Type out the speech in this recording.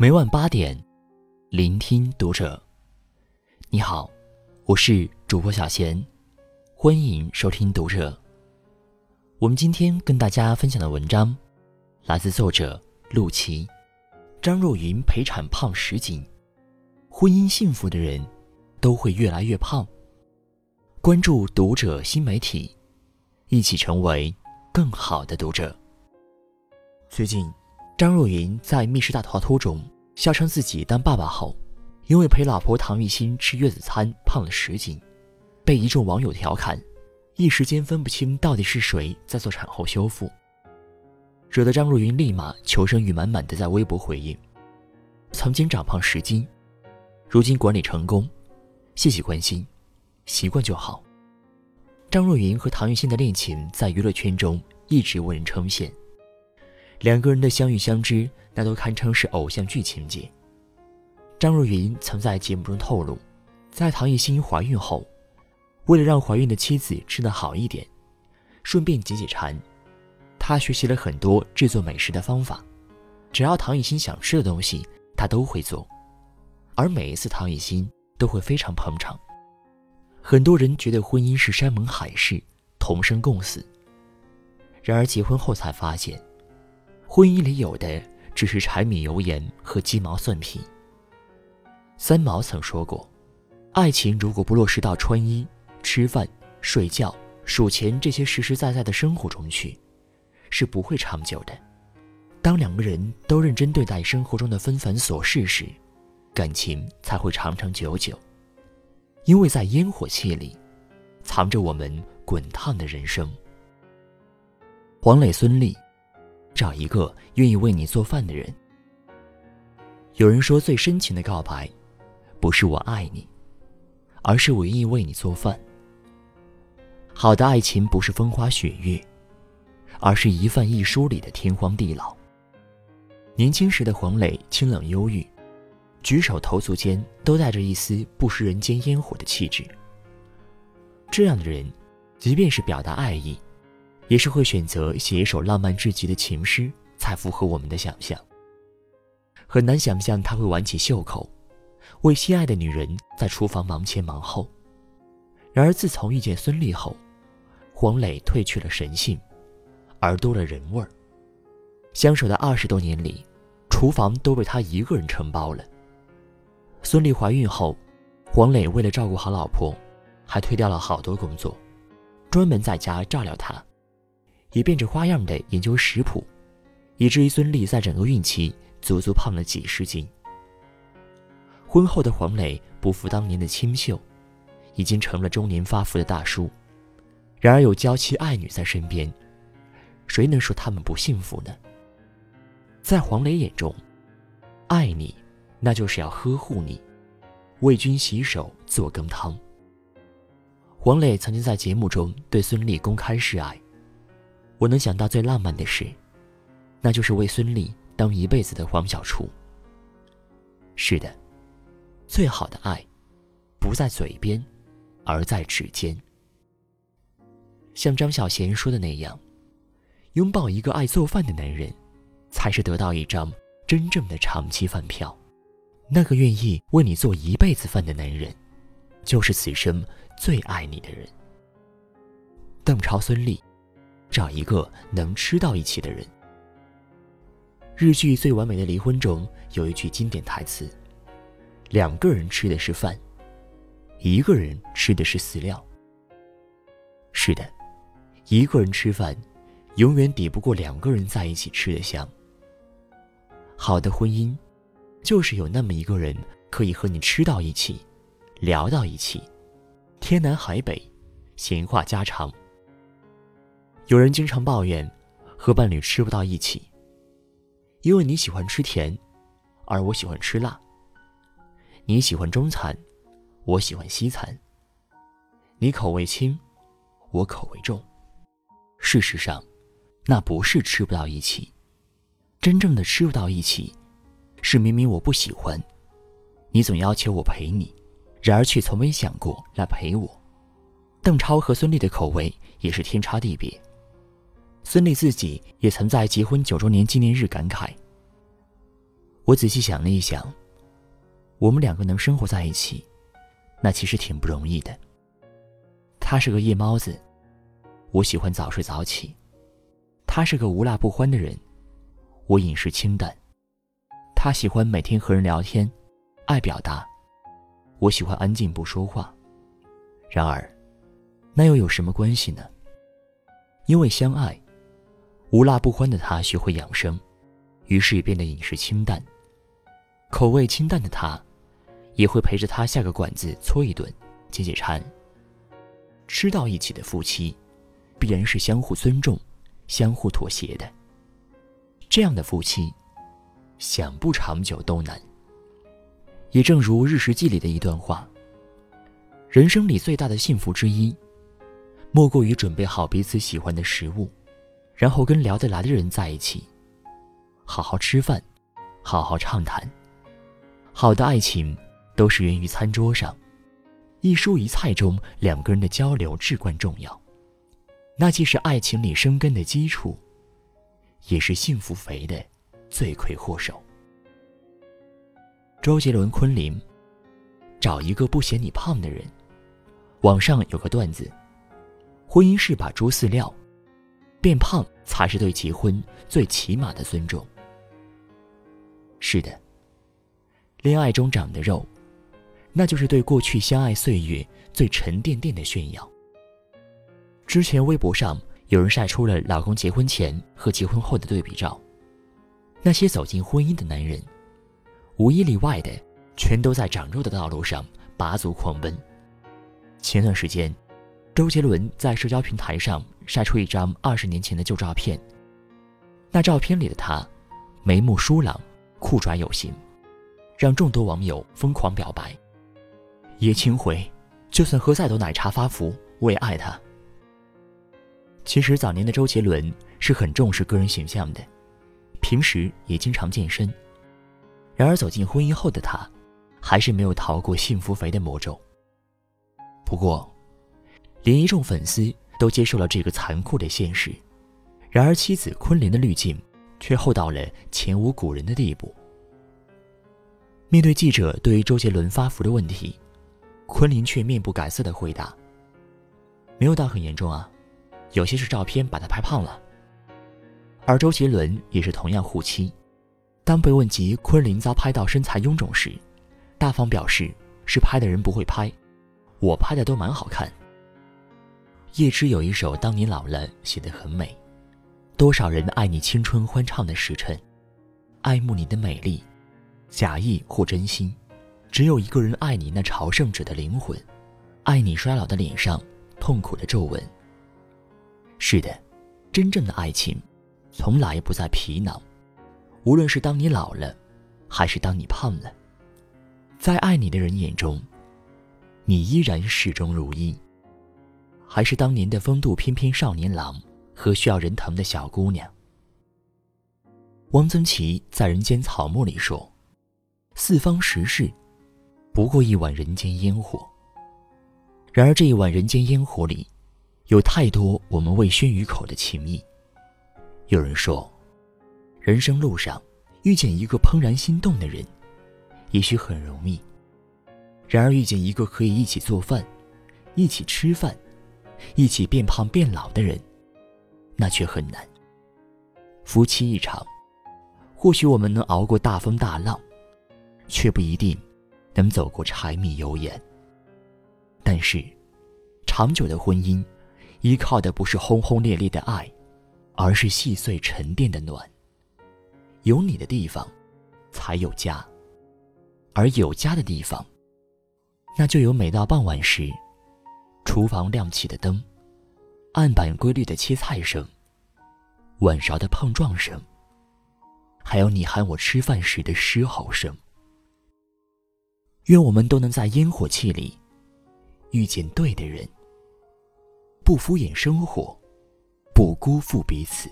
每晚八点，聆听读者。你好，我是主播小贤，欢迎收听读者。我们今天跟大家分享的文章，来自作者陆琪。张若昀陪产胖十斤，婚姻幸福的人，都会越来越胖。关注读者新媒体，一起成为更好的读者。最近。张若昀在《密室大逃脱》中笑称自己当爸爸后，因为陪老婆唐艺昕吃月子餐胖了十斤，被一众网友调侃，一时间分不清到底是谁在做产后修复，惹得张若昀立马求生欲满满的在微博回应：“曾经长胖十斤，如今管理成功，谢谢关心，习惯就好。”张若昀和唐艺昕的恋情在娱乐圈中一直为人称羡。两个人的相遇相知，那都堪称是偶像剧情节。张若昀曾在节目中透露，在唐艺昕怀孕后，为了让怀孕的妻子吃得好一点，顺便解解馋，他学习了很多制作美食的方法。只要唐艺昕想吃的东西，他都会做，而每一次唐艺昕都会非常捧场。很多人觉得婚姻是山盟海誓、同生共死，然而结婚后才发现。婚姻里有的只是柴米油盐和鸡毛蒜皮。三毛曾说过：“爱情如果不落实到穿衣、吃饭、睡觉、数钱这些实实在在的生活中去，是不会长久的。当两个人都认真对待生活中的纷繁琐事时，感情才会长长久久。因为在烟火气里，藏着我们滚烫的人生。”黄磊、孙俪。找一个愿意为你做饭的人。有人说，最深情的告白，不是我爱你，而是我愿意为你做饭。好的爱情不是风花雪月，而是一饭一书里的天荒地老。年轻时的黄磊清冷忧郁，举手投足间都带着一丝不食人间烟火的气质。这样的人，即便是表达爱意。也是会选择写一首浪漫至极的情诗，才符合我们的想象。很难想象他会挽起袖口，为心爱的女人在厨房忙前忙后。然而自从遇见孙俪后，黄磊褪去了神性，而多了人味儿。相守的二十多年里，厨房都被他一个人承包了。孙俪怀孕后，黄磊为了照顾好老婆，还推掉了好多工作，专门在家照料她。也变着花样的研究食谱，以至于孙俪在整个孕期足足胖了几十斤。婚后的黄磊不复当年的清秀，已经成了中年发福的大叔。然而有娇妻爱女在身边，谁能说他们不幸福呢？在黄磊眼中，爱你，那就是要呵护你，为君洗手做羹汤。黄磊曾经在节目中对孙俪公开示爱。我能想到最浪漫的事，那就是为孙俪当一辈子的黄小厨。是的，最好的爱，不在嘴边，而在指尖。像张小娴说的那样，拥抱一个爱做饭的男人，才是得到一张真正的长期饭票。那个愿意为你做一辈子饭的男人，就是此生最爱你的人。邓超、孙俪。找一个能吃到一起的人。日剧《最完美的离婚》中有一句经典台词：“两个人吃的是饭，一个人吃的是饲料。”是的，一个人吃饭，永远抵不过两个人在一起吃的香。好的婚姻，就是有那么一个人可以和你吃到一起，聊到一起，天南海北，闲话家常。有人经常抱怨和伴侣吃不到一起，因为你喜欢吃甜，而我喜欢吃辣；你喜欢中餐，我喜欢西餐；你口味轻，我口味重。事实上，那不是吃不到一起，真正的吃不到一起，是明明我不喜欢，你总要求我陪你，然而却从没想过来陪我。邓超和孙俪的口味也是天差地别。孙俪自己也曾在结婚九周年纪念日感慨：“我仔细想了一想，我们两个能生活在一起，那其实挺不容易的。他是个夜猫子，我喜欢早睡早起；他是个无辣不欢的人，我饮食清淡；他喜欢每天和人聊天，爱表达；我喜欢安静不说话。然而，那又有什么关系呢？因为相爱，无辣不欢的他学会养生，于是也变得饮食清淡。口味清淡的他，也会陪着他下个馆子搓一顿，解解馋。吃到一起的夫妻，必然是相互尊重、相互妥协的。这样的夫妻，想不长久都难。也正如《日食记》里的一段话：人生里最大的幸福之一，莫过于准备好彼此喜欢的食物，然后跟聊得来的人在一起，好好吃饭，好好畅谈。好的爱情，都是源于餐桌上。一蔬一菜中，两个人的交流至关重要，那既是爱情里生根的基础，也是幸福肥的罪魁祸首。周杰伦昆凌，找一个不嫌你胖的人。网上有个段子：婚姻是把猪饲料，变胖才是对结婚最起码的尊重。是的，恋爱中长的肉。那就是对过去相爱岁月最沉甸甸的炫耀。之前微博上有人晒出了老公结婚前和结婚后的对比照，那些走进婚姻的男人，无一例外的全都在长肉的道路上拔足狂奔。前段时间，周杰伦在社交平台上晒出一张二十年前的旧照片，那照片里的他，眉目疏朗，酷拽有型，让众多网友疯狂表白。叶青回，就算喝再多奶茶发福，我也爱他。其实早年的周杰伦是很重视个人形象的，平时也经常健身。然而走进婚姻后的他，还是没有逃过幸福肥的魔咒。不过，连一众粉丝都接受了这个残酷的现实。然而妻子昆凌的滤镜却厚到了前无古人的地步。面对记者对于周杰伦发福的问题。昆凌却面不改色的回答：“没有到很严重啊，有些是照片把他拍胖了。”而周杰伦也是同样护妻，当被问及昆凌遭拍到身材臃肿时，大方表示是拍的人不会拍，我拍的都蛮好看。叶芝有一首《当你老了》写得很美，多少人爱你青春欢畅的时辰，爱慕你的美丽，假意或真心。只有一个人爱你那朝圣者的灵魂，爱你衰老的脸上痛苦的皱纹。是的，真正的爱情，从来不在皮囊。无论是当你老了，还是当你胖了，在爱你的人眼中，你依然始终如一，还是当年的风度翩翩少年郎和需要人疼的小姑娘。汪曾祺在《人间草木》里说：“四方时事。”不过一碗人间烟火。然而这一碗人间烟火里，有太多我们未宣于口的情谊。有人说，人生路上遇见一个怦然心动的人，也许很容易；然而遇见一个可以一起做饭、一起吃饭、一起变胖变老的人，那却很难。夫妻一场，或许我们能熬过大风大浪，却不一定。能走过柴米油盐，但是，长久的婚姻，依靠的不是轰轰烈烈的爱，而是细碎沉淀的暖。有你的地方，才有家；而有家的地方，那就有每到傍晚时，厨房亮起的灯，案板规律的切菜声，碗勺的碰撞声，还有你喊我吃饭时的狮吼声。愿我们都能在烟火气里遇见对的人，不敷衍生活，不辜负彼此。